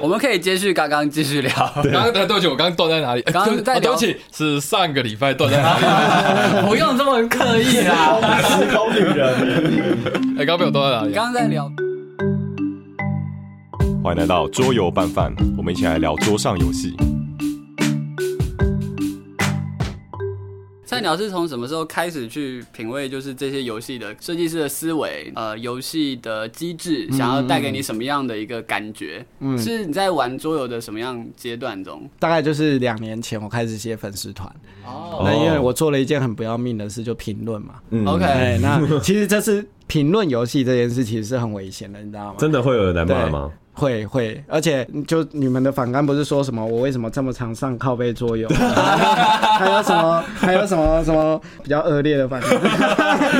我们可以接续刚刚继续聊。刚刚对不起，我刚刚断在哪里？刚刚在对不起，是上个礼拜断在哪里？不用这么刻意啦。时空旅人，哎，刚刚被我断在哪里？刚刚在聊，欢迎来到桌游拌饭，我们一起来聊桌上游戏。菜鸟是从什么时候开始去品味，就是这些游戏的设计师的思维，呃，游戏的机制，想要带给你什么样的一个感觉？嗯是你在玩桌游的什么样阶段中？大概就是两年前我开始写粉丝团，哦那因为我做了一件很不要命的事，就评论嘛。嗯 OK 哎，那其实这是评论游戏这件事，其实是很危险的，你知道吗？真的会有人来骂吗？会会，而且就你们的反纲不是说什么我为什么这么常上靠背桌游，还有什么还有什么什么比较恶劣的反纲？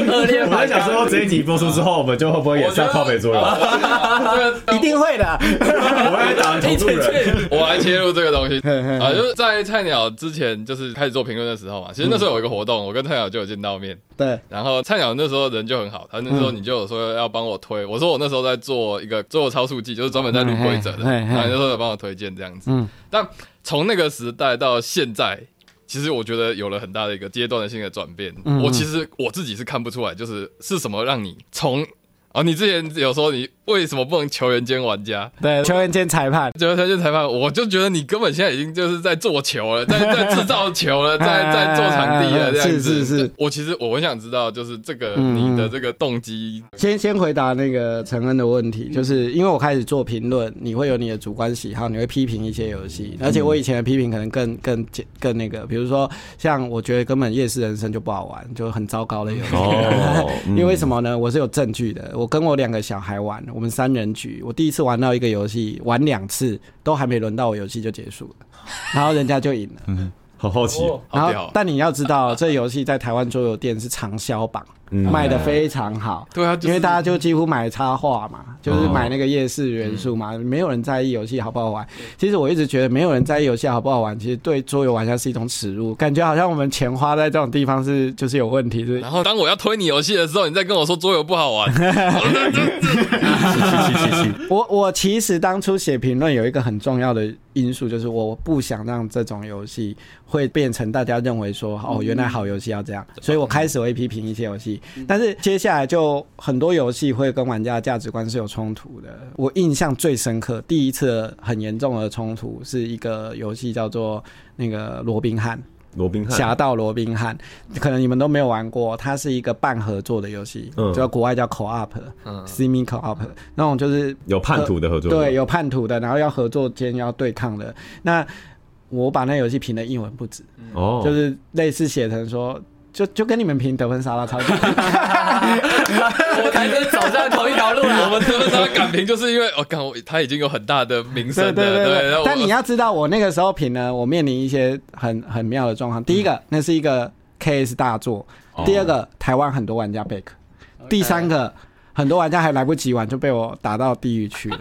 恶劣我在想说，这一集播出之后，我们就会不会也上靠背桌游？这个一定会的。我会打投注人。我来切入这个东西嘿嘿啊，就是在菜鸟之前，就是开始做评论的时候嘛。其实那时候有一个活动，我跟菜鸟就有见到面。对，然后菜鸟那时候人就很好，他那时候你就有说要帮我推，我说我那时候在做一个做超速记，就是专门在录规则的，嘿嘿嘿然后你那时候有帮我推荐这样子。嗯但从那个时代到现在，其实我觉得有了很大的一个阶段性的转变。嗯我其实我自己是看不出来，就是是什么让你从啊，你之前有说你为什么不能球员兼玩家？对，球员兼裁判，球员兼裁判，我就觉得你根本现在已经就是在做球了，在在制造球了，在 在做场地了，这样子。是是是我其实我很想知道，就是这个嗯你的这个动机。先先回答那个陈恩的问题，就是因为我开始做评论，你会有你的主观喜好，你会批评一些游戏，而且我以前的批评可能更更简更那个，比如说像我觉得根本夜市人生就不好玩，就很糟糕的游戏。哦因为什么呢？我是有证据的。我跟我两个小孩玩，我们三人局，我第一次玩到一个游戏，玩两次都还没轮到我，游戏就结束了，然后人家就赢了。好好奇，好然后，但你要知道，这游戏在台湾桌游店是畅销榜，嗯卖的非常好。对啊，就是因为大家就几乎买插画嘛，就是买那个夜市元素嘛，没有人在意游戏好不好玩。其实我一直觉得没有人在意游戏好不好玩，其实对桌游玩家是一种耻辱，感觉好像我们钱花在这种地方是就是有问题，是然后当我要推你游戏的时候，你再跟我说桌游不好玩，我我其实当初写评论有一个很重要的因素，就是我不想让这种游戏会变成大家认为说哦，原来好游戏要这样，所以我开始会批评一些游戏。但是接下来就很多游戏会跟玩家的价值观是有冲突的。我印象最深刻，第一次很严重的冲突是一个游戏叫做那个罗宾汉。罗宾汉，侠盗罗宾汉，可能你们都没有玩过，它是一个半合作的游戏，嗯就国外叫 co-op，嗯 semi co-op，那种就是有叛徒的合作，对，有叛徒的，然后要合作间要对抗的。那我把那游戏评的一文不值，哦，就是类似写成说。就就跟你们评得分沙拉超级，我才是走上同一条路了 我了。们得分沙拉敢评，就是因为我看我他已经有很大的名声对了，对对对。但你要知道，我那个时候评呢，我面临一些很很妙的状况。第一个，那是一个 KS 大作；第二个，台湾很多玩家 back；第三个，很多玩家还来不及玩就被我打到地狱去了，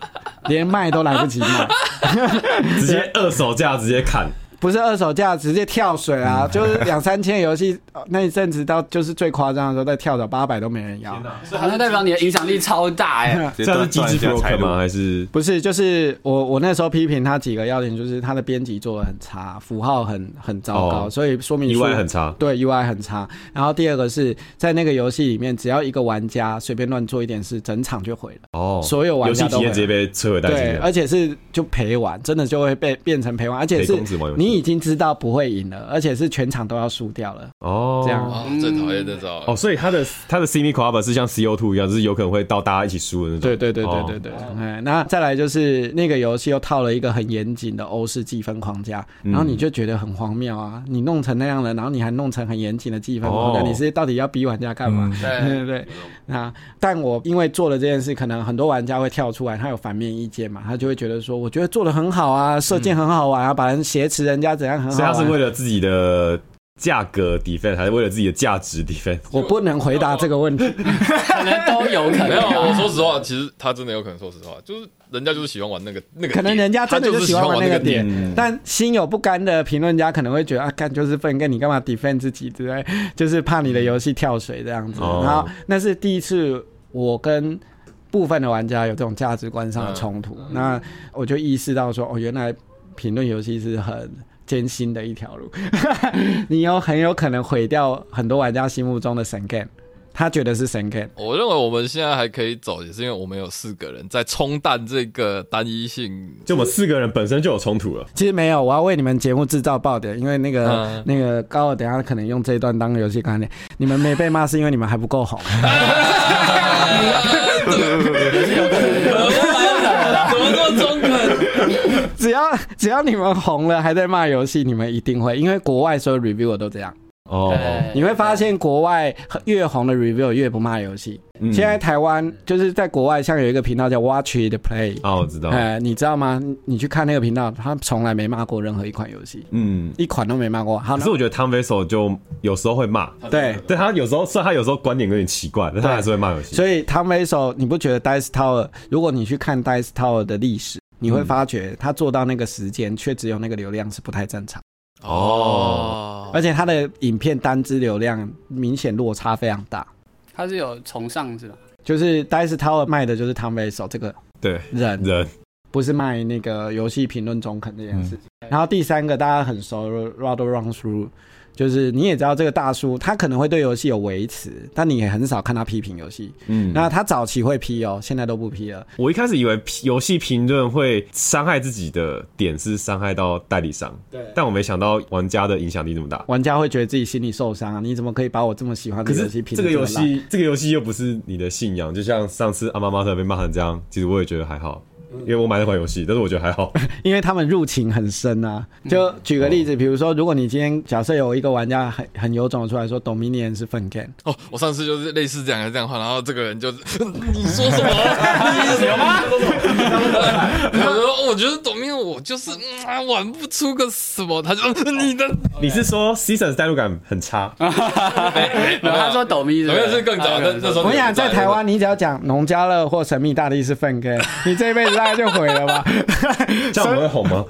连卖都来不及卖。直接二手价直接砍，不是二手价，直接跳水嗯啊！就是两三千游戏，呃 那一阵子到就是最夸张的时候，再跳到八百都没人要。好像代表你的影响力超大哎、这样是机制 broken 吗？还是不是，就是我我那时候批评他几个要点，就是他的编辑做的很差，符号很很糟糕，哦所以说明意书外很差？对 UI 很差。然后第二个是在那个游戏里面，只要一个玩家随便乱做一点事，整场就毁了。哦，所有玩游戏家都会体验直接被摧毁殆对。而且是就陪玩，真的就会被变成陪玩，而且是公子玩游戏你已经知道不会赢了，而且是全场都要输掉了。哦，这样。啊，最讨厌这种哦，所以他的他的 semi co-op 是像 CO two 一样，就是有可能会到大家一起输的那种。对对对对哦。对对，哎，那再来就是那个游戏又套了一个很严谨的欧式计分框架，嗯。然后你就觉得很荒谬啊！你弄成那样了，然后你还弄成很严谨的计分框架，哦。你是到底要逼玩家干嘛？对 对，对。对，那但我因为做了这件事，可能很多玩家会跳出来，他有反面意见嘛，他就会觉得说，我觉得做的很好啊，射箭很好玩啊，把人挟持人家怎样很好所以他是。为了自己的价格 defend，还是为了自己的价值 defend？我不能回答这个问题，可能都有可能。没有，我说实话，其实他真的有可能说实话，就是人家就是喜欢玩那个那个点，可能人家真的就是喜欢玩那个个点，嗯但心有不甘的评论家可能会觉得啊，干就是分，跟你干嘛 defend 自己之类，就是怕你的游戏跳水这样子。哦然后那是第一次我跟部分的玩家有这种价值观上的冲突，那我就意识到说，哦，原来评论游戏是很艰辛的一条路，你有很有可能毁掉很多玩家心目中的神 game，他觉得是神 game。我认为我们现在还可以走，也是因为我们有四个人在冲淡这个单一性。就我们四个人本身就有冲突了。其实没有，我要为你们节目制造爆点，因为那个、嗯那个高尔等下可能用这一段当游戏概念。你们没被骂是因为你们还不够红。怎么这么中肯？只要只要你们红了，还在骂游戏，你们一定会，因为国外所有 review 都这样。哦，你会发现国外越红的 review 越不骂游戏。嗯现在台湾就是在国外，像有一个频道叫 Watch It Play，哦，我知道，哎、你知道吗？你你去看那个频道，他从来没骂过任何一款游戏，嗯。一款都没骂过。好，可是我觉得 Tom Vessel 就有时候会骂，对，对他有时候虽然他有时候观点有点奇怪，但他还是会骂游戏。所以 Tom v a s o 你不觉得 Dice Tower？如果你去看 Dice Tower 的历史，你会发觉他做到那个时间，却只有那个流量是不太正常，哦，而且他的影片单支流量明显落差非常大。他是有崇尚是吧？就是 Dice Tower 卖的就是 Tom s o 这个对人，人，不是卖那个游戏评论中肯这件事情。嗯然后第三个大家很熟 r a d o Run Through，就是你也知道这个大叔，他可能会对游戏有维持，但你也很少看他批评游戏。嗯，那他早期会批哦，现在都不批了。我一开始以为评游戏评论会伤害自己的点是伤害到代理商，对但我没想到玩家的影响力这么大。玩家会觉得自己心里受伤啊！你怎么可以把我这么喜欢的游戏评这个游？戏，这个游戏又不是你的信仰，就像上次阿妈妈特被骂成这样，其实我也觉得还好，因为我买那款游戏，但是我觉得还好。因为他们入情很深啊。就举个例子，比如说，如果你今天假设有一个玩家很很有种的出来说 Dominion 是粪 game，哦，我上次就是类似这样的这样的话，然后这个人就是 你说什么？你有吗？我说哦我觉得 Dominion 我就是玩不出个什么，他就嗯你的 你是说 Seasons 代入感很差？没有，他说抖咪董明是更早，那那时候我跟你讲，在台湾，你只要讲农家乐或神秘大帝是粪 game，你这一辈子大概就毁了吧？这样我会红吗？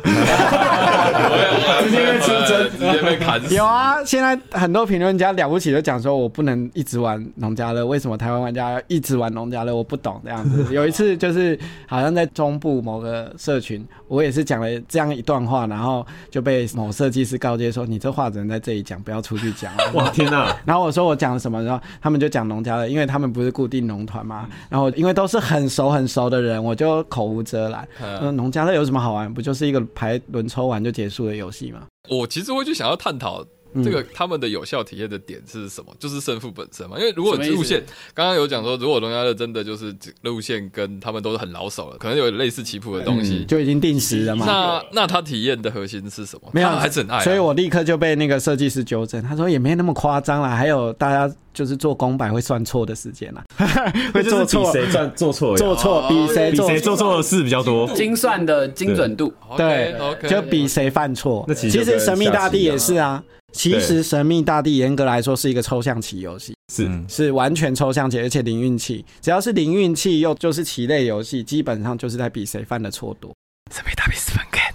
直接被出征，直接被砍死。有啊，现在很多评论家了不起就讲说，我不能一直玩农家乐，为什么台湾玩家要一直玩农家乐？我不懂这样子。有一次就是好像在中部某个社群，我也是讲了这样一段话，然后就被某设计师告诫说，你这话只能在这里讲，不要出去讲。哇，天哪！然后我说我讲了什么，然后他们就讲农家乐，因为他们不是固定农团嘛。然后因为都是很熟很熟的人，我就口无遮拦。嗯，农家乐有什么好玩？不就是一个牌轮抽完就结束的游戏吗？我其实会去想要探讨这个他们的有效体验的点是什么，就是胜负本身嘛。因为如果路线刚刚有讲说，如果农家乐真的就是路线跟他们都是很老手了，可能有类似棋谱的东西，就已经定时了嘛。那那他体验的核心是什么？没有还是很爱啊、所以我立刻就被那个设计师纠正，他说也没那么夸张啦，还有大家就是做公版会算错的时间啦，会做错，谁算做错，做错比谁做比谁做错的事比较多。精算的精准度，对 OK，就比谁犯错。那其实神秘大帝也是啊。其对实神秘大地严格来说是一个抽象棋游戏，是嗯是完全抽象棋，而且零运气。只要是零运气又就是棋类游戏，基本上就是在比谁犯的错多。神秘大地是分开，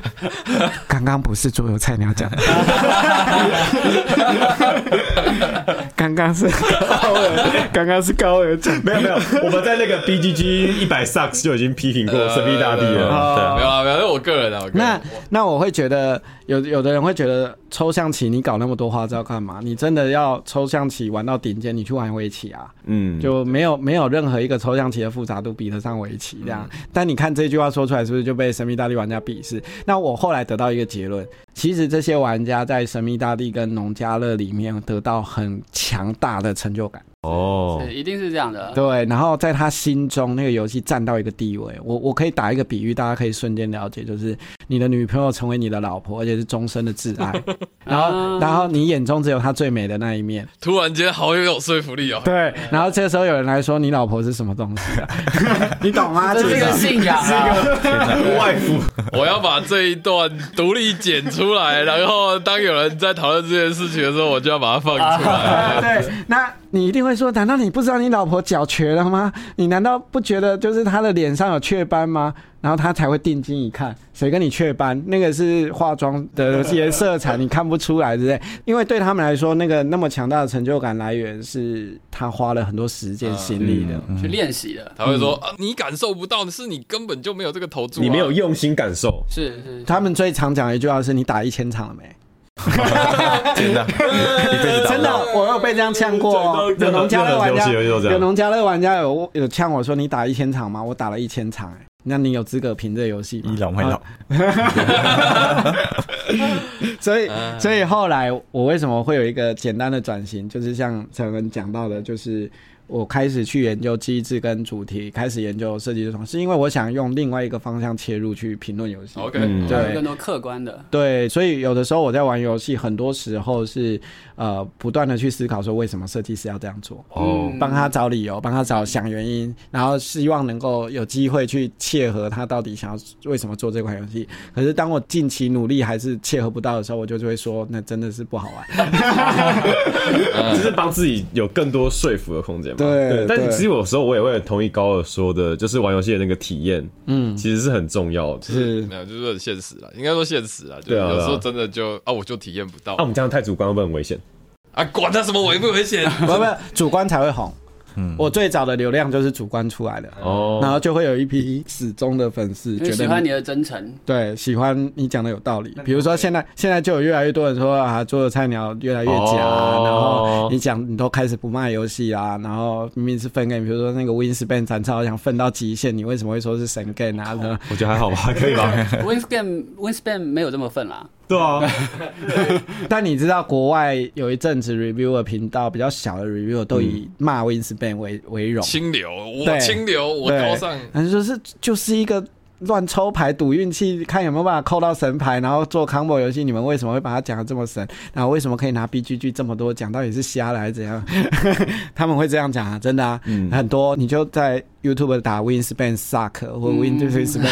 刚刚不是桌游菜鸟讲的，刚刚是高尔，刚刚是高尔讲。没有没有，我们在那个 BGG 一百 sucks 就已经批评过神秘大帝了。哦没有啊，没有，那我个人啊，我个人那那我会觉得有有的人会觉得抽象棋你搞那么多花招干嘛？你真的要抽象棋玩到顶尖，你去玩围棋啊，嗯，就没有没有任何一个抽象棋的复杂度比得上围棋这样。但你看这句话说出来，是不是就被神秘大帝玩家鄙视？那我我后来得到一个结论，其实这些玩家在神秘大地跟农家乐里面得到很强大的成就感。哦对，，一定是这样的。对，然后在他心中那个游戏占到一个地位。我我可以打一个比喻，大家可以瞬间了解，就是你的女朋友成为你的老婆，而且是终身的挚爱，然后啊然后你眼中只有她最美的那一面。突然间好有说服力哦。对，然后这时候有人来说你老婆是什么东西、啊，你懂吗？这是一个信仰啊，外服我要把这一段独立剪出来，然后当有人在讨论这件事情的时候，我就要把它放出来。对，那你一定会说，难道你不知道你老婆脚瘸了吗？你难道不觉得就是她的脸上有雀斑吗？然后他才会定睛一看，谁跟你雀斑？那个是化妆的 些色彩，你看不出来，对不对？因为对他们来说，那个那么强大的成就感来源是他花了很多时间心力的。去练习的，他会说啊，你感受不到的是你根本就没有这个投注啊，你没有用心感受，是是，他们最常讲的一句话是：“你打一千场了没？” 真的，一辈子打真的，我有被这样呛过哦。有农家乐玩家，有农家乐玩家有有呛我说：“你打一千场吗？”我打了一千场，哎，那你有资格评这游戏吗？倚老卖老，所以，所以后来我为什么会有一个简单的转型，就是像陈文讲到的，就是我开始去研究机制跟主题，开始研究设计系统，是因为我想用另外一个方向切入去评论游戏。OK，嗯对更多客观的，对，所以有的时候我在玩游戏，很多时候是呃不断的去思考说为什么设计师要这样做。哦嗯帮他找理由，帮他找想原因，然后希望能够有机会去切合他到底想要为什么做这款游戏。可是当我近期努力还是切合不到的时候，我就就会说，那真的是不好玩。就是帮自己有更多说服的空间嘛。对对但其实有时候我也会同意高尔说的，就是玩游戏的那个体验，嗯，其实是很重要的。是。没有，就是很现实了，应该说现实啦，对啊对啊有时候真的就啊，我就体验不到。那我们这样太主观会不会很危险？啊，管他什么危不危险，不不，主观才会红。嗯。我最早的流量就是主观出来的，哦，然后就会有一批死忠的粉丝觉得喜欢你的真诚，对，喜欢你讲的有道理。比如说现在现在就有越来越多人说啊，做的菜鸟越来越假，哦。然后你讲你都开始不卖游戏啊，然后明明是分 game，比如说那个 Winspan 斩超想分到极限，你为什么会说是神 game 啊？我觉得还好吧，可以吧？Winspan Winspan 没有这么分啦，对啊，但你知道国外有一阵子 reviewer 频道比较小的 reviewer 都以骂 Winspan 为为荣，清流，我清流，我对。高尚，反正就是就是一个乱抽牌赌运气，看有没有办法扣到神牌，然后做 combo 游戏。你们为什么会把它讲的这么神？然后为什么可以拿 BGG 这么多奖？到底是瞎了还是怎样？他们会这样讲啊，真的啊，嗯很多你就在 YouTube 打 Winspan suck 或 Win 就是 Winspan，、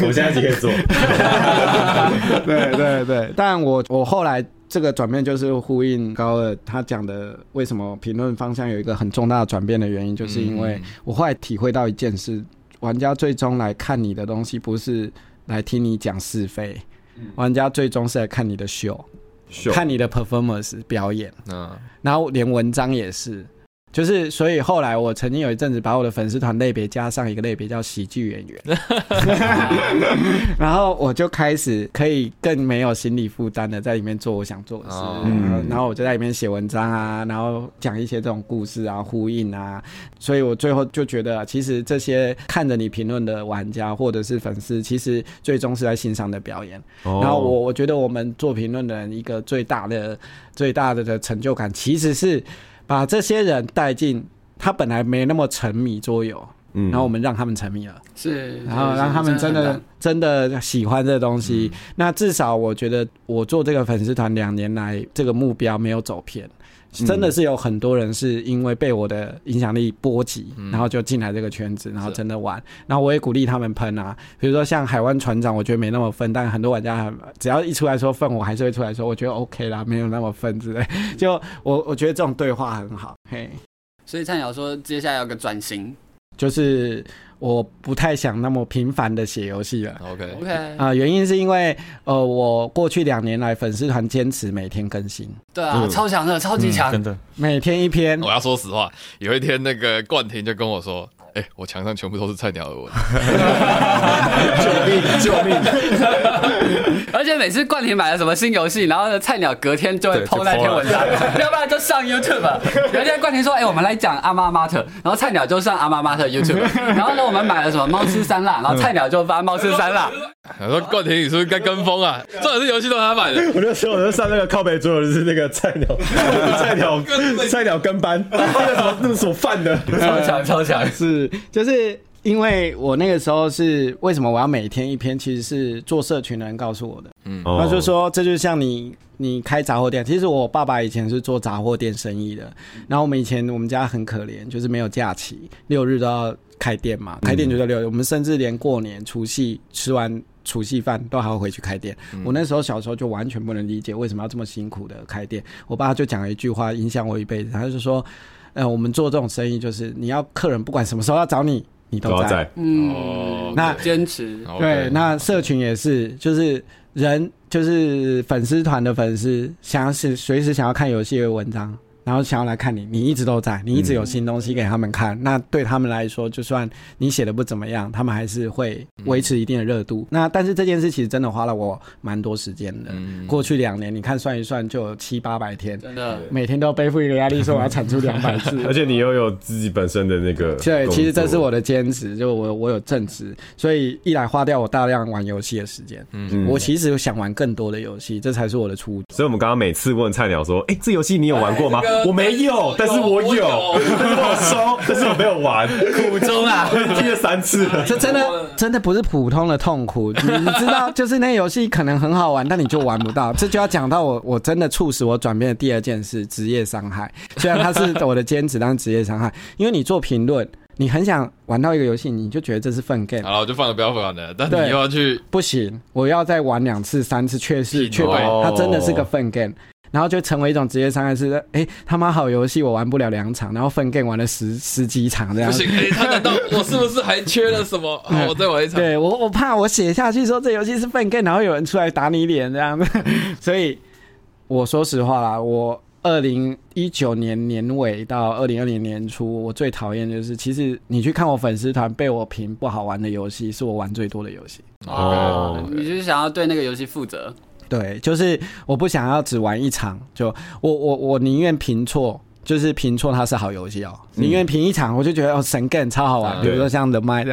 我现在就可以做。对对对。但我我后来。这个转变就是呼应高二他讲的，为什么评论方向有一个很重大的转变的原因，就是因为嗯我后来体会到一件事：玩家最终来看你的东西，不是来听你讲是非，玩家最终是来看你的秀，秀。看你的 performance 表演，嗯，然后连文章也是。就是，所以后来我曾经有一阵子把我的粉丝团类别加上一个类别叫喜剧演员，然后我就开始可以更没有心理负担的在里面做我想做的事，然后我就在里面写文章啊，然后讲一些这种故事啊、呼应啊，所以我最后就觉得啊，其实这些看着你评论的玩家或者是粉丝，其实最终是在欣赏的表演。然然后我我觉得我们做评论的人一个最大的最大的的成就感，其实是把这些人带进他本来没那么沉迷桌游，嗯然后我们让他们沉迷了，是，然后让他们真的真的喜欢这东西。那至少我觉得我做这个粉丝团两年来，这个目标没有走偏。真的是有很多人是因为被我的影响力波及，然后就进来这个圈子，然后真的玩。然后我也鼓励他们喷啊，比如说像海湾船长，我觉得没那么分，但很多玩家只要一出来说分，我还是会出来说，我觉得 OK 啦，没有那么分之类。就我我觉得这种对话很好，嘿，所以菜鸟说接下来有个转型就是我不太想那么频繁的写游戏了。OK，，OK，啊、原因是因为呃，我过去两年来粉丝团坚持每天更新，对啊，超强的，超级强。嗯真，的，每天一篇。我。要说实话，有一天那个冠廷就跟我说：“哎、我墙上全部都是菜鸟的文。救 命救命！而且每次冠廷买了什么新游戏，然后呢菜鸟隔天就会对 PO 就那篇文章，要不然就上 YouTube。有一天冠廷说：“哎、我们来讲阿妈妈特。”然后菜鸟就上阿妈妈特 YouTube。然后呢，我们买了什么猫吃三辣，然后菜鸟就发猫吃三辣。”我说：“冠廷，你是不是该跟风啊？这也是游戏都是他买的。我就说，我就上那个靠背桌游，就是那个菜鸟，菜鸟菜鸟跟班，那个什么那个什么饭的，超强超强，是，就是因为我那个时候是为什么我要每天一篇，其实是做社群的人告诉我的。嗯他就说，这就像你你开杂货店。其实我爸爸以前是做杂货店生意的，然后我们以前我们家很可怜，就是没有假期，六日都要开店嘛，开店就在六日。我们甚至连过年除夕吃完。除夕饭都还要回去开店，我那时候小时候就完全不能理解为什么要这么辛苦的开店。我爸就讲了一句话，影响我一辈子。他就说：“呃，我们做这种生意，就是你要客人不管什么时候要找你，你都在。都在，嗯。哦，那坚持。对，那社群也是，就是人就是粉丝团的粉丝，想要是随时想要看游戏的文章，然后想要来看你，你一直都在，你一直有新东西给他们看，那对他们来说，就算你写的不怎么样，他们还是会维持一定的热度。那但是这件事其实真的花了我蛮多时间的，嗯过去两年，你看算一算就有七八百天。真的每天都背负一个压力，说我要产出两百字，而且你又有自己本身的那个，对，其实这是我的兼职，就我我有正职，所以一来花掉我大量玩游戏的时间。嗯我其实想玩更多的游戏，这才是我的初衷。所以我们刚刚每次问菜鸟说：“哎、这游戏你有玩过吗？”我没有，但是我有，我有收，但是我没有玩，苦中啊，听了三次了。这真的真的不是普通的痛苦，你你知道，就是那游戏可能很好玩，但你就玩不到。这就要讲到我我真的促使我转变的第二件事——职业伤害。虽然它是我的兼职，但是职业伤害，因为你做评论，你很想玩到一个游戏，你就觉得这是粪 game，好了，我就放了，不要玩了。但你又要去，不行，我要再玩两次、三次，确实品确保味它真的是个粪 game。然后就成为一种职业伤害是，哎，他妈好游戏我玩不了两场，然后分 game 玩了十十几场这样不。行，哎，他难道我是不是还缺了什么？好，我再玩一场。对我，我怕我写下去说这游戏是分 game，然后有人出来打你脸这样子，所以我说实话啦，我二零一九年年尾到二零二零年初，我最讨厌就是，其实你去看我粉丝团被我评不好玩的游戏，是我玩最多的游戏。哦你就是想要对那个游戏负责，对，就是我不想要只玩一场，就我我我宁愿评错，就是评错它是好游戏哦，宁愿评一场，我就觉得哦神 game 超好玩，嗯比如说像 The Mind，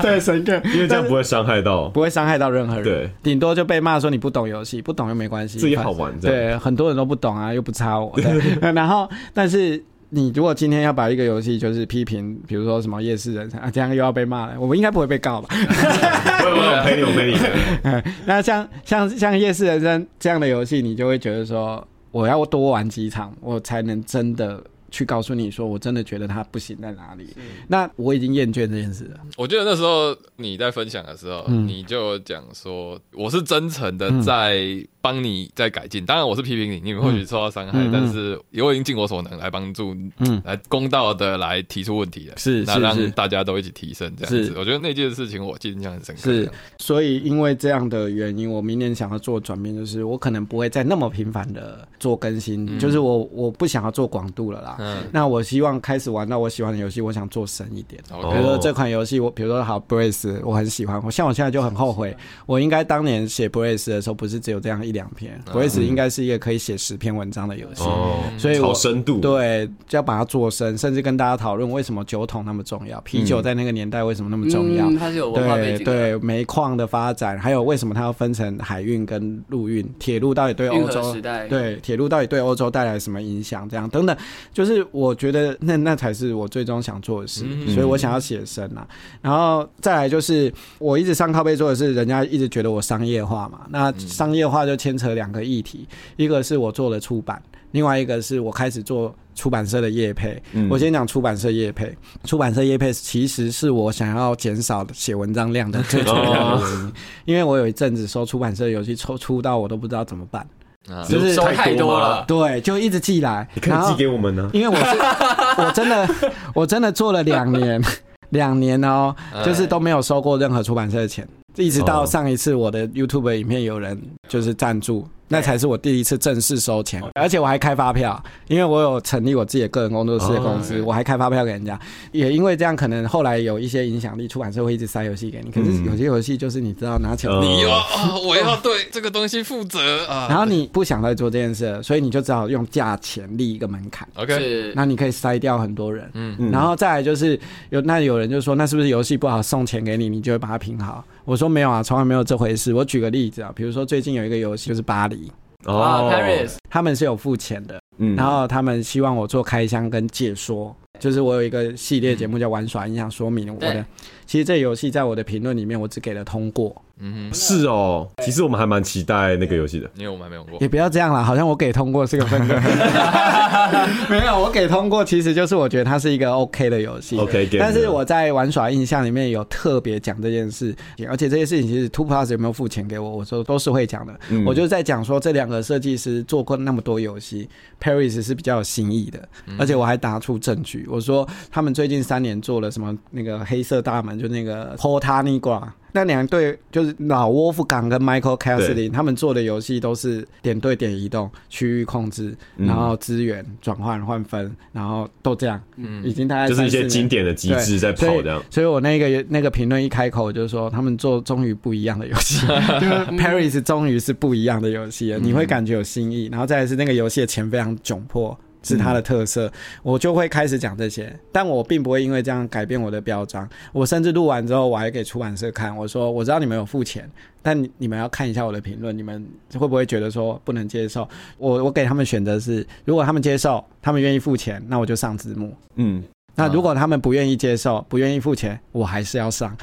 对神 game，因为这样不会伤害到，不会伤害到任何人，对，顶多就被骂说你不懂游戏，不懂又没关系，自己好玩。对，很多人都不懂啊，又不差我。对，然后但是你如果今天要把一个游戏就是批评，比如说什么夜市人生啊，这样又要被骂了，我们应该不会被告吧？我我我陪你，我陪你。嗯，那像像像夜市人生这样的游戏，你就会觉得说，我要多玩几场，我才能真的去告诉你说，我真的觉得它不行在哪里。那我已经厌倦这件事了。我记得那时候你在分享的时候，嗯你就讲说我是真诚的在帮你在改进。当然我是批评你，你们或许受到伤害，但是我已经尽我所能来帮助，嗯来公道的来提出问题了，是那让是是大家都一起提升这样子是。我觉得那件事情我印象很深刻。是，所以因为这样的原因，我明年想要做转变，就是我可能不会再那么频繁的做更新，就是我我不想要做广度了啦。嗯那我希望开始玩到我喜欢的游戏，我想做深一点。比如说这款游戏，我比如说好 Brace，我很喜欢。我像我现在就很后悔，我应该当年写 Brace 的时候，不是只有这样一两篇，Brace 应该是一个可以写十篇文章的游戏。哦，所以我好深度。对，就要把它做深，甚至跟大家讨论为什么酒桶那么重要，啤酒在那个年代为什么那么重要。嗯，它是有文化背对景的，对，煤矿的发展，还有为什么它要分成海运跟陆运？铁路到底对欧洲，对铁路到底对欧洲带来什么影响？这样等等，就是我觉得那那才是我最终想做的事，嗯所以我想要写深啊。然后再来就是我一直上靠背做的是，人家一直觉得我商业化嘛，那商业化就牵扯两个议题，一个是我做了出版，另外一个是我开始做。出版社的业配，嗯我先讲出版社业配。出版社业配其实是我想要减少写文章量的最重要的原因，因为我有一阵子收出版社的游戏抽出到我都不知道怎么办。啊就是收太多了，对，就一直寄来，你可以寄给我们呢。因为我是我真的 我真的做了两年，两年哦，就是都没有收过任何出版社的钱，一直到哦上一次我的 YouTube 影片有人就是赞助。那才是我第一次正式收钱，而且我还开发票，因为我有成立我自己的个人工作室的公司，哦我还开发票给人家。也因为这样，可能后来有一些影响力，出版社会一直塞游戏给你。可是嗯有些游戏就是你知道拿钱嗯你要啊，我要对这个东西负责啊。然后你不想再做这件事了，所以你就只好用价钱立一个门槛，OK，那你可以筛掉很多人。嗯嗯然后再来就是有那有人就说，那是不是游戏不好送钱给你，你就会把它评好？我说没有啊，从来没有这回事。我举个例子啊，比如说最近有一个游戏就是巴黎，啊，Paris，他们是有付钱的，嗯。然后他们希望我做开箱跟解说。就是我有一个系列节目叫《玩耍印象说明》，我的其实这游戏在我的评论里面，我只给了通过，嗯哼，是哦，其实我们还蛮期待那个游戏的。因为我们还没有过也。不要这样啦，好像我给通过是个分分。没有，我给通过其实就是我觉得它是一个 OK 的游戏。OK 但是我在玩耍印象里面有特别讲这件事情，而且这些事情其实 Two Plus 有没有付钱给我，我说都是会讲的。嗯我就在讲说这两个设计师做过那么多游戏，Paris 是比较有新意的，而且我还拿出证据，我说他们最近三年做了什么那个黑色大门，就那个 Portaniqua。那两队就是老沃夫港跟 Michael y 他们做的游戏都是点对点移动、区域控制，嗯。然后资源转换换分，然后都这样，嗯。已经大概就是一些经典的机制在跑这样。所以我那个那个评论一开口就是说，他们做终于不一样的游戏，就是 Paris 终于是不一样的游戏了，你会感觉有新意，然后再来是那个游戏的钱非常窘迫。是它的特色，我就会开始讲这些，但我并不会因为这样改变我的标章。我甚至录完之后，我还给出版社看，我说我知道你们有付钱，但你你们要看一下我的评论，你们会不会觉得说不能接受？我我给他们选择是，如果他们接受，他们愿意付钱，那我就上字幕。嗯，那如果他们不愿意接受，不愿意付钱，我还是要上。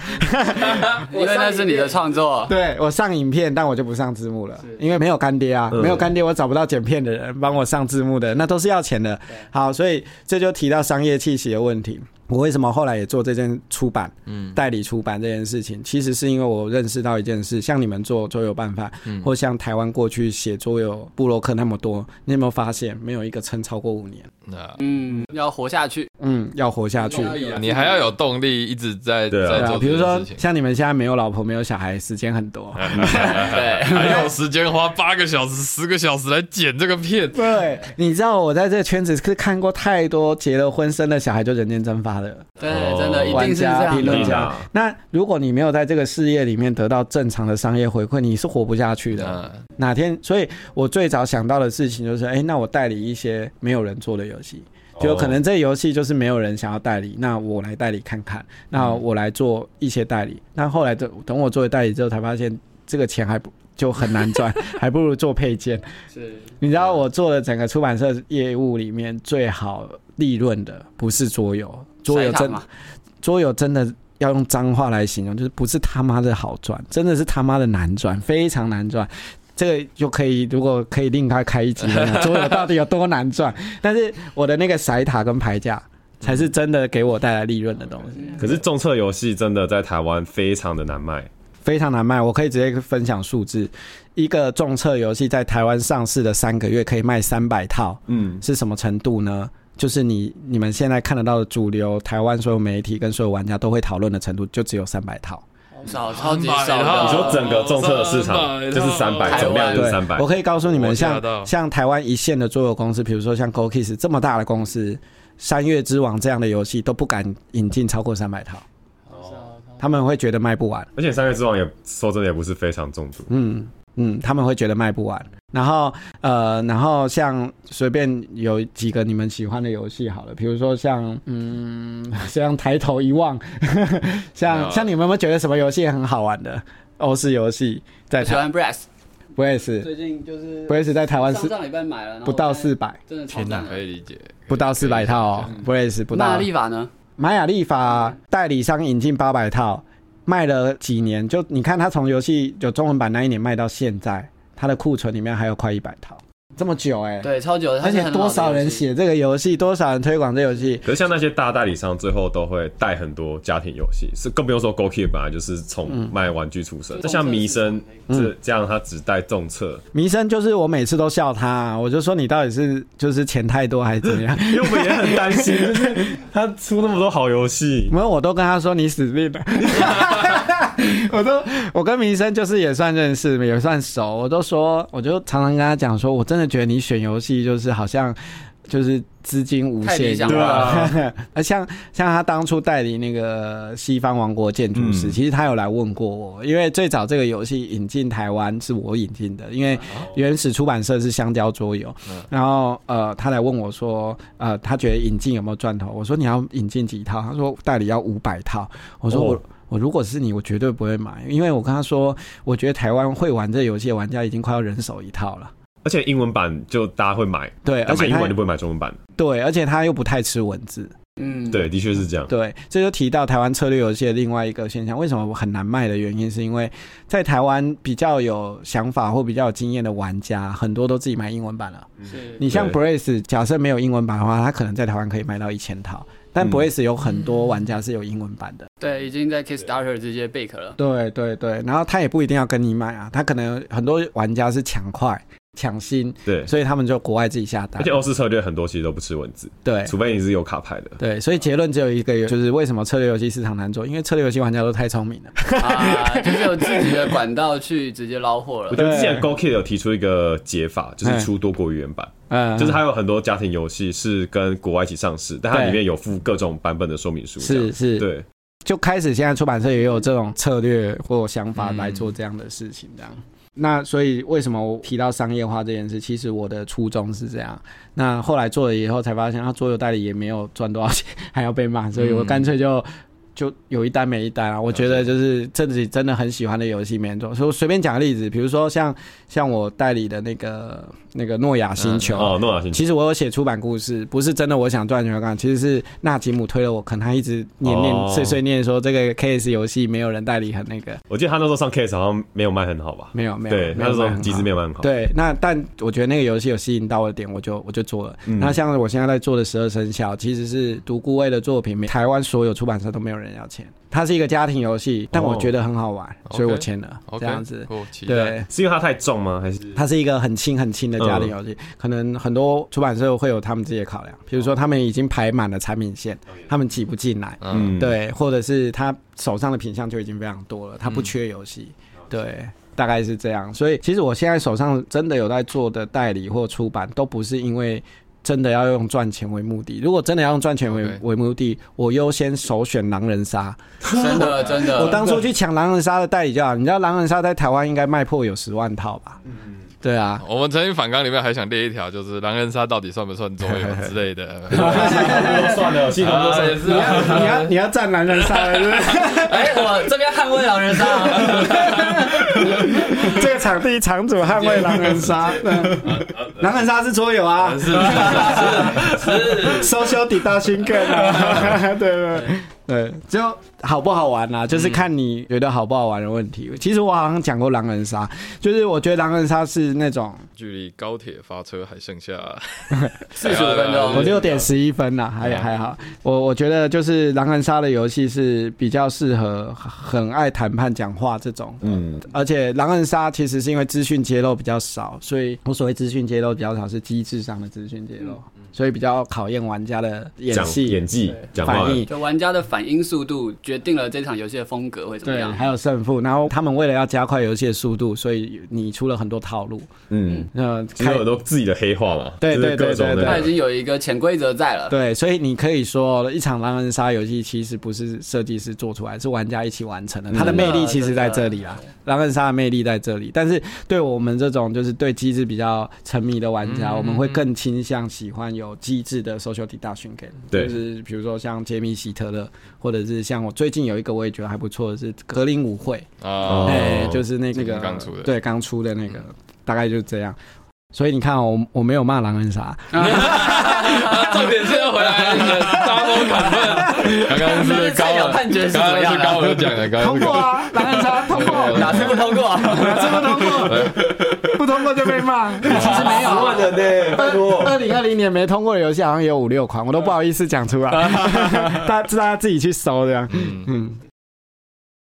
因为那是你的创作。对我上影片，但我就不上字幕了，因为没有干爹啊，嗯没有干爹，我找不到剪片的人帮我上字幕的，那都是要钱的。好，所以这就提到商业气息的问题。我为什么后来也做这件出版，嗯代理出版这件事情，其实是因为我认识到一件事，像你们做桌游办法，嗯或像台湾过去写桌游布洛克那么多，你有没有发现，没有一个撑超过五年？那嗯，要活下去。嗯，要活下去。你还要有动力，一直在做比如说。像你们现在没有老婆没有小孩，时间很多。对，还有时间花八个小时、十个小时来剪这个片，对，你知道我在这个圈子是看过太多结了婚生了小孩就人间蒸发的对，哦真的一定是这玩家样。评论家啊。那如果你没有在这个事业里面得到正常的商业回馈，你是活不下去的。嗯，哪天，所以我最早想到的事情就是，哎、那我代理一些没有人做的游戏，就可能这游戏就是没有人想要代理，那我来代理看看，那我来做一些代理。那后来等等我做了代理之后，才发现这个钱还不就很难赚，还不如做配件。是，你知道我做的整个出版社业务里面最好利润的不是桌游，桌游真桌游真的要用脏话来形容，就是不是他妈的好赚，真的是他妈的难赚，非常难赚。这个就可以，如果可以另外开一集，桌游到底有多难赚？但是我的那个骰塔跟牌价才是真的给我带来利润的东西，可是重测游戏真的在台湾非常的难卖，非常难卖。我可以直接分享数字，一个重测游戏在台湾上市的三个月可以卖三百套，嗯，是什么程度呢？就是你你们现在看得到的主流台湾所有媒体跟所有玩家都会讨论的程度，就只有三百套。少，超级300少。你说整个重测的市场就是三百，总量就是三百。我，可以告诉你们像，像台湾一线的桌游公司，比如说像 GoKiss 这么大的公司，三月之王这样的游戏都不敢引进超过三百套，他们会觉得卖不完。而且三月之王也说真的也不是非常重度，嗯嗯，他们会觉得卖不完。然后呃，然后像随便有几个你们喜欢的游戏好了，比如说像嗯，像抬头一望，像、啊像你们有没有觉得什么游戏很好玩的欧式游戏在台湾 bress 不会是最近就是不会是在台湾是上上礼拜买了，不到四百，真的超天哪，赞。可以理解，不到四百套哦，不会是不那到。立法呢？玛雅历法代理商引进八百套，卖了几年，就你看他从游戏有中文版那一年卖到现在，他的库存里面还有快一百套，这么久哎、对，超久的，而且多少人？写这个游戏，多少人推广这游戏，可是像那些大代理商，最后都会带很多家庭游戏，是更不用说 Go Kid 本来就是从卖玩具出身，这像迷生这这样，他只带重测，迷生就是我每次都笑他、我就说你到底是就是钱太多还是怎么样？因为我们也很担心，就是他出那么多好游戏，没有，我都跟他说你死定了。我都我跟明生就是也算认识，也算熟。我都说，我就常常跟他讲说，我真的觉得你选游戏就是好像就是资金无限对啊，呃，像像他当初代理那个西方王国建筑师，嗯其实他有来问过我，因为最早这个游戏引进台湾是我引进的，因为原始出版社是香蕉桌游，然后呃，他来问我说，呃，他觉得引进有没有赚头？我说你要引进几套？他说代理要五百套。我说我。哦我如果是你，我绝对不会买，因为我跟他说，我觉得台湾会玩这游戏的玩家已经快要人手一套了。而且英文版就大家会买，对，而且英文就不会买中文版。对，而且他又不太吃文字，嗯，对，的确是这样。对，这就提到台湾策略游戏的另外一个现象，为什么很难卖的原因，是因为在台湾比较有想法或比较有经验的玩家，很多都自己买英文版了。是你像 Brace，假设没有英文版的话，它可能在台湾可以卖到一千套，但嗯 Brace 有很多玩家是有英文版的。对，已经在 Kickstarter 直接 bake 了。对对对，然后他也不一定要跟你买啊，他可能很多玩家是抢快、抢新，对，所以他们就国外自己下单而且。欧式策略很多其实都不吃文字，对除非你是有卡牌的。对，所以结论只有一个，就是为什么策略游戏市场难做，因为策略游戏玩家都太聪明了。啊，就是有自己的管道去直接捞货了我。觉得之前 Go Kid 有提出一个解法，就是出多国语言版，嗯，就是它有很多家庭游戏是跟国外一起上市，但它里面有附各种版本的说明书。是是，对，就开始现在出版社也有这种策略或想法嗯来做这样的事情，这样。那所以为什么我提到商业化这件事？其实我的初衷是这样。那后来做了以后才发现，他桌游代理也没有赚多少钱，还要被骂，所以我干脆就。就有一单没一单啊！我觉得就是自己真的很喜欢的游戏没人做，所以我随便讲个例子，比如说像像我代理的那个那个诺亚星球，哦，诺亚星球其实我有写出版故事，不是真的我想赚钱干，其实是纳吉姆推了我可能，他一直念念哦碎碎念说这个 KS 游戏没有人代理很那个，我记得他那时候上 case 好像没有卖很好吧？没有没有，对，那时候机制没有卖很好。对，那但我觉得那个游戏有吸引到我的点，我就我就做了。嗯那像我现在在做的十二生肖，其实是独孤卫的作品，台湾所有出版社都没有人要签。它是一个家庭游戏，但我觉得很好玩，所以我签了。这样子。对。是因为它太重吗？还是它是一个很轻很轻的家庭游戏，可能很多出版社会有他们自己的考量，比如说他们已经排满了产品线，他们挤不进来，嗯，对，或者是他手上的品相就已经非常多了，他不缺游戏，对，大概是这样。所以其实我现在手上真的有在做的代理或出版，都不是因为。真的要用赚钱为目的。如果真的要用赚钱为为目的，我优先首选狼人杀。真的真的，我当初去抢狼人杀的代理就好，你知道狼人杀在台湾应该卖破有十万套吧？对啊，我们曾经反纲里面还想列一条，就是狼人杀到底算不算桌游之类的。算 了，系统都算啊也是你要你要你要站狼人杀了，是不是？哎，我这边捍卫狼人杀，这个场地场主捍卫狼人杀，狼人杀是桌游啊，是收修底大新更啊，对对对，就好不好玩啦、就是看你觉得好不好玩的问题。其实我好像讲过狼人杀，就是我觉得狼人杀是那种距离高铁发车还剩下 四十五分我，六点十一分啦，还还好。我我觉得就是狼人杀的游戏是比较适合很爱谈判讲话这种，嗯，而且狼人杀其实是因为资讯揭露比较少，所以我所谓资讯揭露比较少是机制上的资讯揭露，所以比较考验玩家的演戏演技、讲话反，应。就玩家的反应速度决定了这场游戏的风格会怎么对，样。还有胜负，然后他们为了要加快游戏的速度，所以你出了很多套路。嗯，呃，其实有都自己的黑话嘛，对对对对的它已经有一个潜规则在了。对，所以你可以说，一场狼人杀游戏其实不是设计师做出来，是玩家一起完成的。它的魅力其实在这里啊，狼人杀的魅力在这里。但是对我们这种就是对机制比较沉迷的玩家，嗯我们会更倾向喜欢有机制的 social d i d a c t i o n game，就是比如说像杰米希特勒，或者是像我最近有一个我也觉得还不错的是格林舞会，哦，哎、就是那个刚出的对，刚出的那个，大概就是这样。所以你看、哦，我我没有骂狼人杀，重点是要回来那个 double 砍分。刚刚是高尔，判决是怎么样的？是高尔讲的，刚刚是高尔。通过啊，狼人杀通过，哪次不通过？哪次不通过？就被骂。其实没有，万人呢，拜托。二零二零年没通过的游戏好像有五六款，我都不好意思讲出来，大大家自己去搜这样。嗯，嗯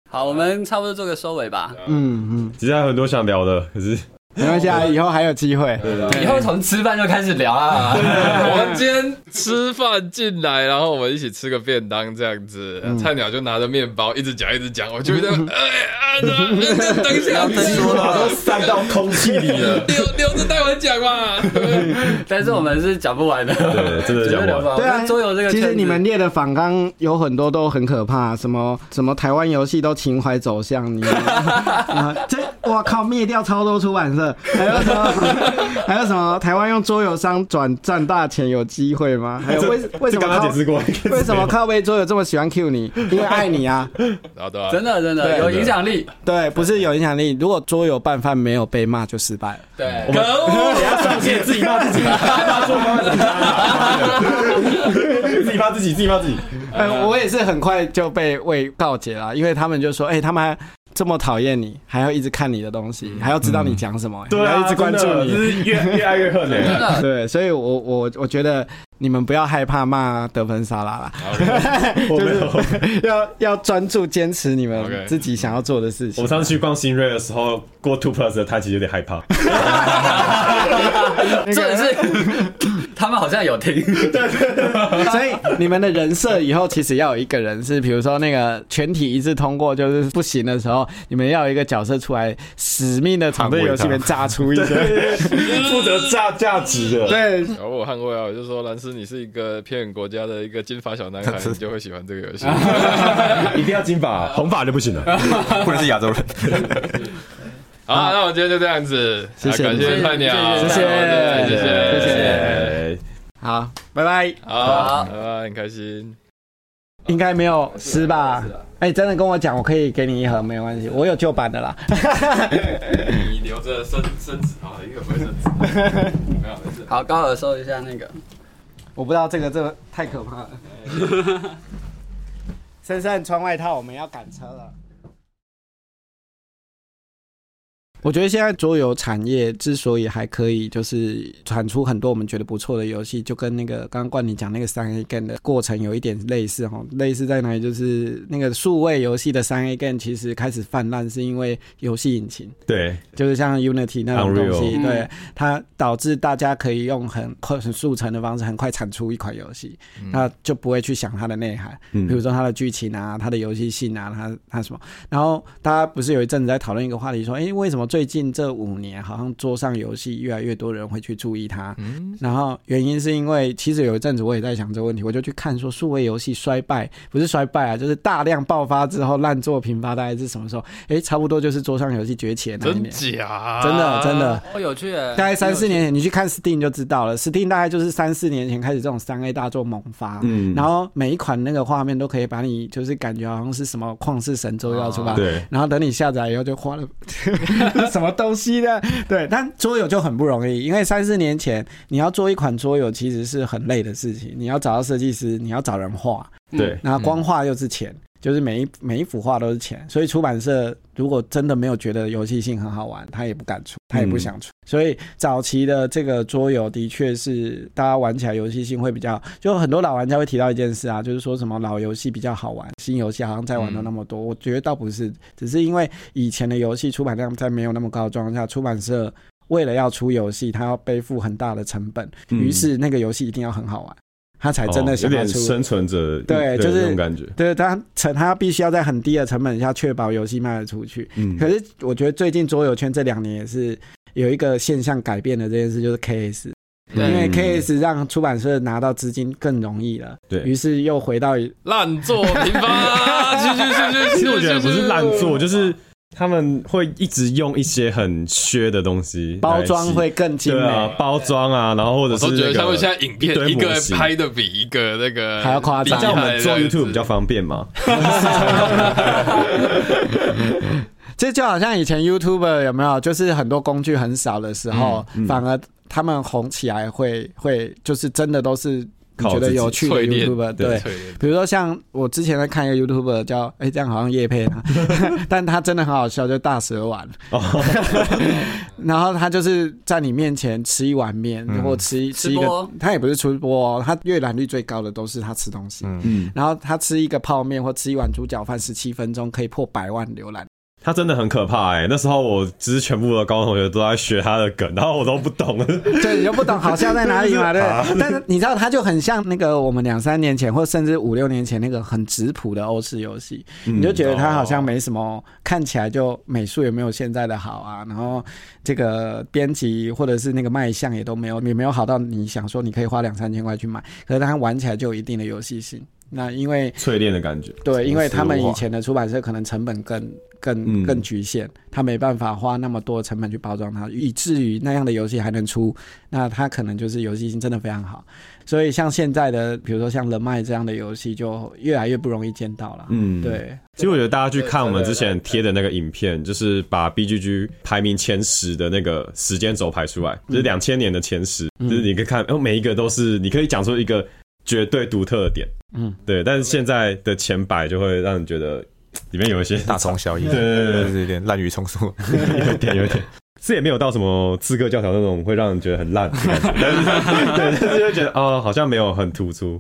好，我们差不多做个收尾吧。嗯嗯，其实还有很多想聊的，可是没关系啊，以后还有机会。以后从吃饭就开始聊啊。我们今天吃饭进来，然后我们一起吃个便当这样子。菜鸟就拿着面包一直讲一直讲，我觉得，哎啊，等一下，说了都散到空气里了。留留着待会讲嘛。但是我们是讲不完的，对，真的讲不完。对啊，桌游这个，其实你们列的访纲有很多都很可怕，什么什么台湾游戏都情怀走向，你啊，这我靠灭掉超多出版社色，还有什么？还有什么？台湾用桌游商转赚大钱有机会吗？还有为为什么这刚刚靠解释过？为什么靠背桌游这么喜欢 Q 你？因为爱你啊！真的真的有影响力，对，不是有影响力。如果桌游拌饭没有被骂，就失败了。对，可恶！你要上线自己骂自己，骂错方自己骂自己，自己骂自己。呃，我也是很快就被未告解了，因为他们就说，哎、他们还这么讨厌你，还要一直看你的东西，还要知道你讲什么，还要一直关注你。是越越爱越恨真。的对，所以我我我觉得你们不要害怕骂得分沙拉啦，我没有。要要专注坚持你们自己想要做的事情我。上次去逛新锐的时候，过 Two Plus 的他其实有点害怕。真的是 他们好像有听，所以你们的人设以后其实要有一个人是，比如说那个全体一致通过就是不行的时候，你们要有一个角色出来，使命的从这个游戏里面炸出一个。负责炸价值的。对，然后我捍卫啊，我就说兰斯，你是一个偏远国家的一个金发小男孩，你就会喜欢这个游戏。一定要金发，红发就不行了。不能是亚洲人。好，那我今天就这样子，谢谢啊感谢菜鸟，谢谢谢谢，谢谢，谢谢哎好，拜拜。好，拜拜，很开心。应该没有湿吧？哎、真的跟我讲，我可以给你一盒，没有关系，我有旧版的啦。你留着生生纸啊，一个不会生纸，没有没事。好，高尔收一下那个，我不知道这个这个太可怕了。深深穿外套，我们要赶车了。我觉得现在桌游产业之所以还可以，就是产出很多我们觉得不错的游戏，就跟那个刚刚冠你讲那个三 A game 的过程有一点类似哈。类似在哪里？就是那个数位游戏的三 A game 其实开始泛滥，是因为游戏引擎。对，就是像 Unity 那种东西，对它导致大家可以用很快、很速成的方式，很快产出一款游戏，那就不会去想它的内涵，嗯比如说它的剧情啊、它的游戏性啊、它它什么。然后大家不是有一阵子在讨论一个话题，说，哎，为什么最近这五年好像桌上游戏越来越多人会去注意它？然后原因是因为其实有一阵子我也在想这个问题，我就去看说数位游戏衰败，不是衰败啊，就是大量爆发之后烂作频发，大概是什么时候？哎，差不多就是桌上游戏崛起的那一真年。假？真的真的，哦，有趣耶，大概三四年前，你去看 Steam 就知道了。Steam 大概就是三四年前开始这种三 A 大作猛发，嗯然后每一款那个画面都可以把你就是感觉好像是什么旷世神作要出来。对，然后等你下载以后就花了 什么东西呢？对，但桌游就很不容易，因为三四年前你要做一款桌游其实是很累的事情，你要找到设计师，你要找人画，对，然后光画又是钱，就是每一每一幅画都是钱，所以出版社如果真的没有觉得游戏性很好玩，他也不敢出，他也不想出。所以早期的这个桌游的确是大家玩起来游戏性会比较，就很多老玩家会提到一件事啊，就是说什么老游戏比较好玩，新游戏好像在玩的那么多。我觉得倒不是，只是因为以前的游戏出版量在没有那么高的状况下，出版社。为了要出游戏，他要背负很大的成本，嗯于是那个游戏一定要很好玩，他才真的想要出。点生存者对就是那种感觉。对，他成他必须要在很低的成本下确保游戏卖得出去。嗯可是我觉得最近桌游圈这两年也是有一个现象改变的这件事，就是 KS，对因为嗯 KS 让出版社拿到资金更容易了，对于是又回到烂作频发，去去去去。其实我觉得不是烂作，就就是他们会一直用一些很削的东西包装洗会更精对啊美，，包装啊，然后或者我都觉得是他们现在影片一个拍的比一个那个还要夸张。比较我们做 YouTube 比较方便嘛。这就好像以前 YouTuber 有没有，就是很多工具很少的时候，嗯嗯。反而他们红起来会会就是真的都是你觉得有趣的 YouTuber 对。对比如说像我之前在看一个 YouTuber 叫，哎、这样好像叶配他，但他真的很好笑，就大蛇丸。然后他就是在你面前吃一碗面，或吃一吃一个，他也不是吃播、哦，他阅览率最高的都是他吃东西。嗯，然后他吃一个泡面或吃一碗猪脚饭，十七分钟可以破百万浏览。他真的很可怕哎、那时候我只是全部的高中同学都在学他的梗，然后我都不懂。对，你就不懂好笑在哪里嘛？对 啊。但是你知道，他就很像那个我们两三年前，或甚至五六年前那个很质朴的欧式游戏，嗯你就觉得他好哦像没什么，看起来就美术也没有现在的好啊，然后这个编辑或者是那个卖相也都没有，也没有好到你想说你可以花两三千块去买，可是他玩起来就有一定的游戏性。那因为淬炼的感觉。对，因为他们以前的出版社可能成本更更嗯更局限，他没办法花那么多成本去包装它，以至于那样的游戏还能出，那它可能就是游戏性真的非常好。所以像现在的，比如说像人脉这样的游戏，就越来越不容易见到了。嗯，。对，其实我觉得大家去看我们之前贴的那个影片，就是把 BGG 排名前十的那个时间轴排出来，就是两千年的前十，就是你可以看，哦，每一个都是你可以讲出一个绝对独特的点，嗯，对。但是现在的前百就会让你觉得 里面有一些大同小异，对对对对就是有点滥竽充数。有一点有一点。是也没有到什么刺客教条那种会让人觉得很烂的感觉，但是对，但是就会觉得哦，好像没有很突出。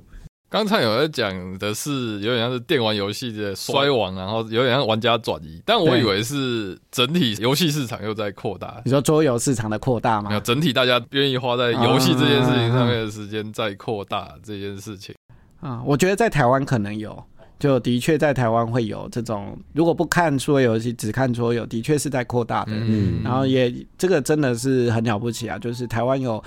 刚才有在讲的是有点像是电玩游戏的衰亡，然后有点像玩家转移，但我以为是整体游戏市场又在扩大。你说桌游市场的扩大没有，吗？整体大家愿意花在游戏这件事情上面的时间在扩大这件事情。啊、我觉得在台湾可能有。就的确在台湾会有这种，如果不看桌游戏，只看桌游，的确是在扩大的。嗯，然后也这个真的是很了不起啊！就是台湾有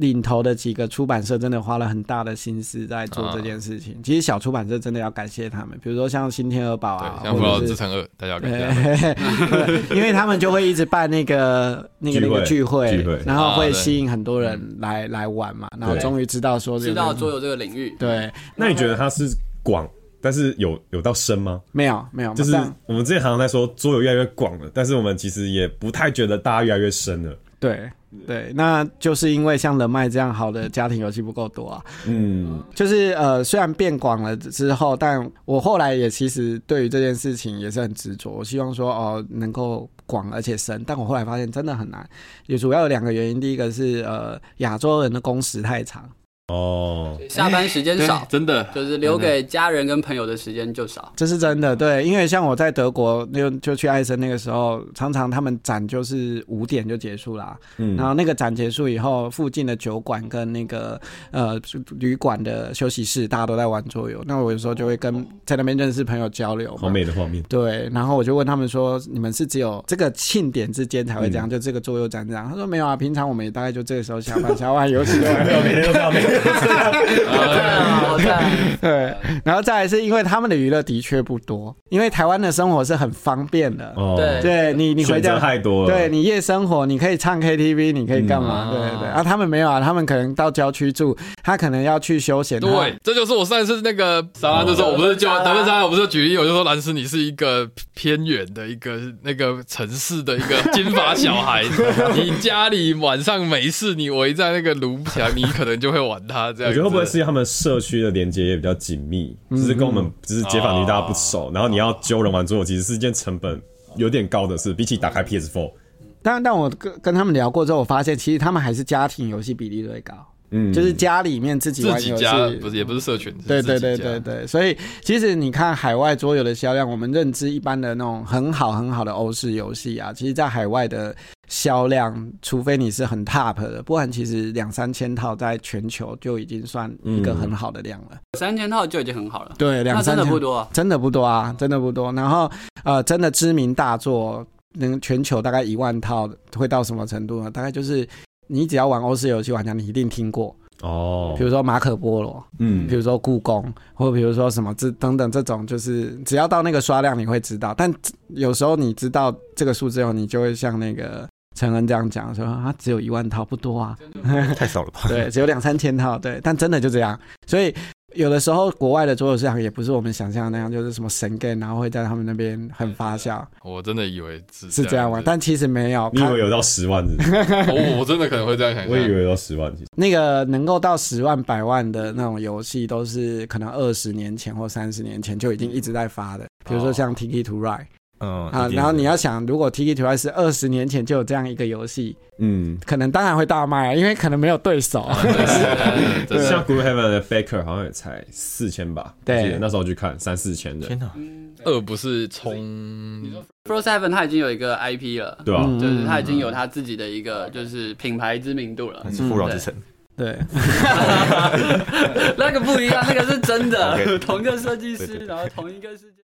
领头的几个出版社，真的花了很大的心思在做这件事情。其实小出版社真的要感谢他们，比如说像新天鹅堡啊，对，像《不老。之城二》，大家要感谢 因为他们就会一直办那个那个那个聚会，聚会然后会吸引很多人来、来玩嘛，然后对终于知道说这个知道桌游这个领域，对，那你觉得它是广，但是有有到深吗？没有没有，就是我们之前常常在说桌游越来越广了，但是我们其实也不太觉得大家越来越深了。对对，那就是因为像人脉这样好的家庭游戏不够多啊。嗯，就是呃，虽然变广了之后，但我后来也其实对于这件事情也是很执着。我希望说哦，能够广而且深，但我后来发现真的很难。也主要有两个原因，第一个是呃，亚洲人的工时太长，哦，下班时间少，真的就是留给家人跟朋友的时间就少。这是真的。对，因为像我在德国就就去艾森那个时候，常常他们展就是五点就结束啦，嗯然后那个展结束以后，附近的酒馆跟那个呃旅馆的休息室，大家都在玩桌游。那我有时候就会跟在那边认识朋友交流嘛，好美的画面。对，然后我就问他们说：“你们是只有这个庆典之间才会这嗯样，就这个桌游展这样？”他说：“没有啊，平常我们也大概就这个时候下班，下班游戏没有。每天都这样，对，然后再来是因为他们的娱乐的确不多，因为台湾的生活是很方便的。哦，对对你，你回家。太多了。对你夜生活，你可以唱 KTV，你可以干嘛？嗯对对对，啊，他们没有啊，他们可能到郊区住，他可能要去休闲。对，这就是我上一次那个沙拉就说，我不是就德芬沙拉，我不是举例，我就说兰斯你是一个偏远的一个那个城市的一个金发小孩，你家里晚上没事，你围在那个炉墙，你可能就会玩它这样。我觉得会不会是因为他们社区的连接也比较紧密，就是跟我们就是街坊邻居大家不熟，然后你要揪人玩桌游，其实是一件成本有点高的事，比起打开 PS4，但但我跟跟他们聊过之后，我发现其实他们还是家庭游戏比例最高，嗯，就是家里面自己自玩游戏。己家不是也不是社群，是对对对对对，所以其实你看海外桌游的销量，我们认知一般的那种很好很好的欧式游戏啊，其实在海外的销量，除非你是很 top 的，不然其实两三千套在全球就已经算一个很好的量了。三千套就已经很好了，对，两三千的不多啊。真的不多啊，真的不多。然后呃，真的知名大作，能全球大概一万套，会到什么程度呢？大概就是你只要玩欧式游戏玩家，你一定听过，哦比，如说马可波罗，嗯比如说故宫，或比如说什么这等等这种，就是只要到那个刷量你会知道。但有时候你知道这个数字后，你就会像那个陈恩这样讲说啊，只有一万套不多啊，太少了吧？对，只有两三千套，对，但真的就这样。所以有的时候国外的桌游市场也不是我们想象的那样，就是什么神 game，然后会在他们那边很发酵，我真的以为是是这样玩，但其实没有。它你以为有到十万是不是？我 我真的可能会这样想象。我以为有到十万，其实那个能够到十万、百万的那种游戏，都是可能二十年前或三十年前就已经一直在发的，比如说像 Tiki to Ride 嗯啊。然后你要想，如果 Tiki Ride 是二十年前就有这样一个游戏，嗯，可能当然会大卖啊，因为可能没有对手。像 Good Heaven 的 Faker 好像也才四千吧，对。那时候去看三四千的。天，哪，二不是冲 Pro Seven 它已经有一个 IP 了，对吧？嗯。就是它已经有它自己的一个就是品牌知名度了。那。是富饶之城，对，那个不一样，那个是真的。同个设计师，然后同一个世界。